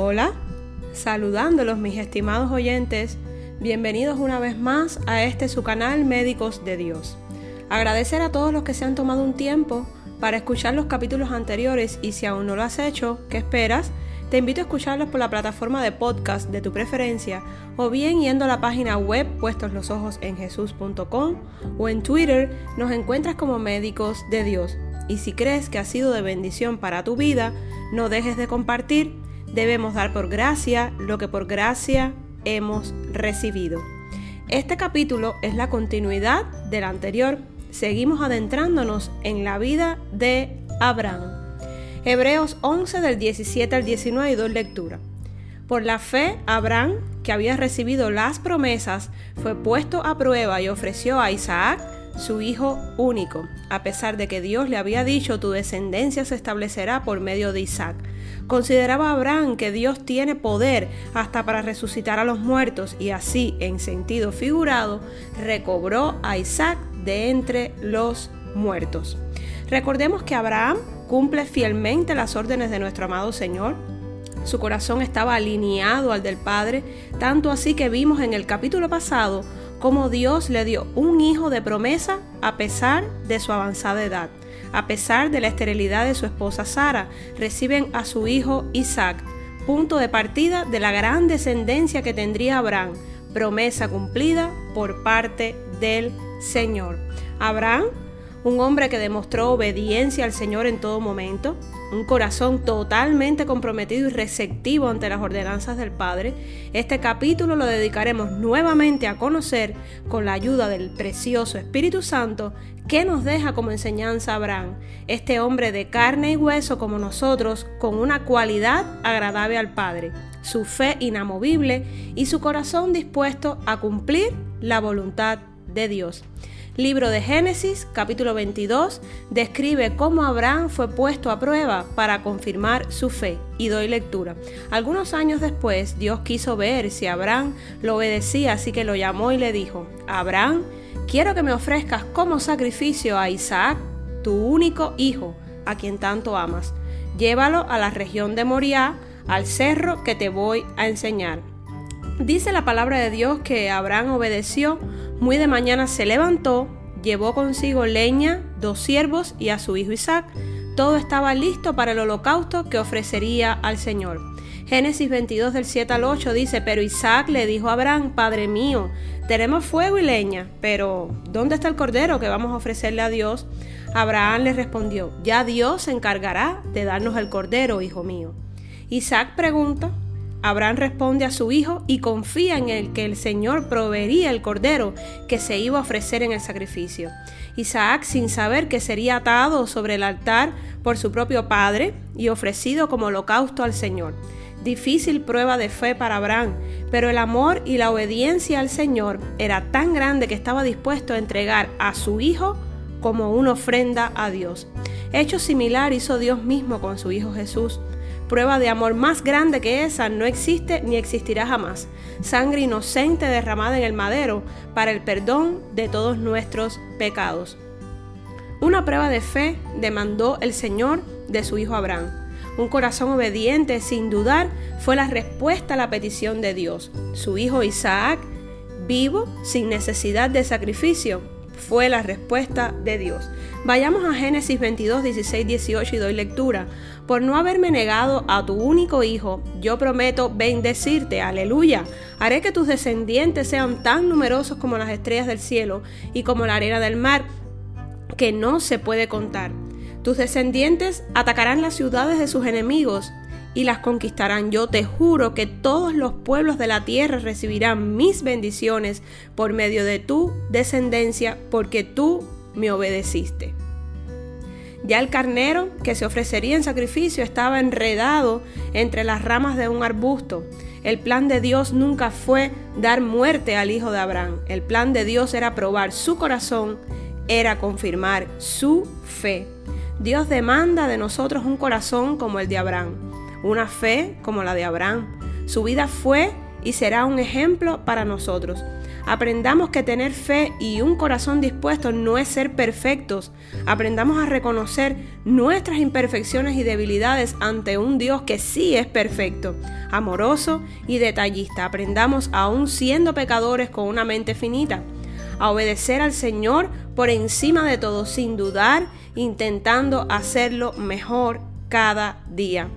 Hola, saludándolos mis estimados oyentes, bienvenidos una vez más a este su canal Médicos de Dios. Agradecer a todos los que se han tomado un tiempo para escuchar los capítulos anteriores y si aún no lo has hecho, ¿qué esperas? Te invito a escucharlos por la plataforma de podcast de tu preferencia o bien yendo a la página web puestos los ojos en o en Twitter nos encuentras como médicos de Dios. Y si crees que ha sido de bendición para tu vida, no dejes de compartir. Debemos dar por gracia lo que por gracia hemos recibido. Este capítulo es la continuidad del anterior. Seguimos adentrándonos en la vida de Abraham. Hebreos 11 del 17 al 19 y dos lecturas. Por la fe, Abraham, que había recibido las promesas, fue puesto a prueba y ofreció a Isaac, su hijo único, a pesar de que Dios le había dicho tu descendencia se establecerá por medio de Isaac. Consideraba Abraham que Dios tiene poder hasta para resucitar a los muertos y así, en sentido figurado, recobró a Isaac de entre los muertos. Recordemos que Abraham cumple fielmente las órdenes de nuestro amado Señor. Su corazón estaba alineado al del Padre, tanto así que vimos en el capítulo pasado cómo Dios le dio un hijo de promesa a pesar de su avanzada edad. A pesar de la esterilidad de su esposa Sara, reciben a su hijo Isaac, punto de partida de la gran descendencia que tendría Abraham, promesa cumplida por parte del Señor. Abraham un hombre que demostró obediencia al Señor en todo momento, un corazón totalmente comprometido y receptivo ante las ordenanzas del Padre, este capítulo lo dedicaremos nuevamente a conocer con la ayuda del precioso Espíritu Santo que nos deja como enseñanza Abraham, este hombre de carne y hueso como nosotros, con una cualidad agradable al Padre, su fe inamovible y su corazón dispuesto a cumplir la voluntad de Dios. Libro de Génesis, capítulo 22, describe cómo Abraham fue puesto a prueba para confirmar su fe. Y doy lectura. Algunos años después, Dios quiso ver si Abraham lo obedecía, así que lo llamó y le dijo, Abraham, quiero que me ofrezcas como sacrificio a Isaac, tu único hijo, a quien tanto amas. Llévalo a la región de Moriah, al cerro que te voy a enseñar. Dice la palabra de Dios que Abraham obedeció, muy de mañana se levantó, llevó consigo leña, dos siervos y a su hijo Isaac. Todo estaba listo para el holocausto que ofrecería al Señor. Génesis 22 del 7 al 8 dice, pero Isaac le dijo a Abraham, Padre mío, tenemos fuego y leña, pero ¿dónde está el cordero que vamos a ofrecerle a Dios? Abraham le respondió, ya Dios se encargará de darnos el cordero, hijo mío. Isaac pregunta, Abraham responde a su hijo y confía en el que el Señor proveería el cordero que se iba a ofrecer en el sacrificio. Isaac, sin saber que sería atado sobre el altar por su propio padre y ofrecido como holocausto al Señor. Difícil prueba de fe para Abraham, pero el amor y la obediencia al Señor era tan grande que estaba dispuesto a entregar a su hijo como una ofrenda a Dios. Hecho similar hizo Dios mismo con su Hijo Jesús. Prueba de amor más grande que esa no existe ni existirá jamás. Sangre inocente derramada en el madero para el perdón de todos nuestros pecados. Una prueba de fe demandó el Señor de su hijo Abraham. Un corazón obediente sin dudar fue la respuesta a la petición de Dios. Su hijo Isaac, vivo, sin necesidad de sacrificio, fue la respuesta de Dios. Vayamos a Génesis 22, 16, 18 y doy lectura. Por no haberme negado a tu único hijo, yo prometo bendecirte, aleluya. Haré que tus descendientes sean tan numerosos como las estrellas del cielo y como la arena del mar, que no se puede contar. Tus descendientes atacarán las ciudades de sus enemigos y las conquistarán. Yo te juro que todos los pueblos de la tierra recibirán mis bendiciones por medio de tu descendencia, porque tú me obedeciste. Ya el carnero que se ofrecería en sacrificio estaba enredado entre las ramas de un arbusto. El plan de Dios nunca fue dar muerte al hijo de Abraham. El plan de Dios era probar su corazón, era confirmar su fe. Dios demanda de nosotros un corazón como el de Abraham, una fe como la de Abraham. Su vida fue y será un ejemplo para nosotros. Aprendamos que tener fe y un corazón dispuesto no es ser perfectos. Aprendamos a reconocer nuestras imperfecciones y debilidades ante un Dios que sí es perfecto, amoroso y detallista. Aprendamos aún siendo pecadores con una mente finita a obedecer al Señor por encima de todo, sin dudar, intentando hacerlo mejor cada día.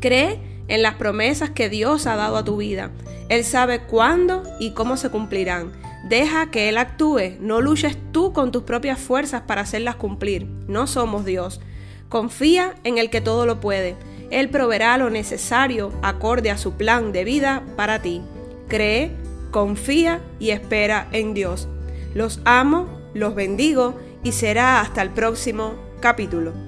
Cree en las promesas que Dios ha dado a tu vida. Él sabe cuándo y cómo se cumplirán. Deja que Él actúe, no luches tú con tus propias fuerzas para hacerlas cumplir. No somos Dios. Confía en el que todo lo puede. Él proveerá lo necesario acorde a su plan de vida para ti. Cree, confía y espera en Dios. Los amo, los bendigo y será hasta el próximo capítulo.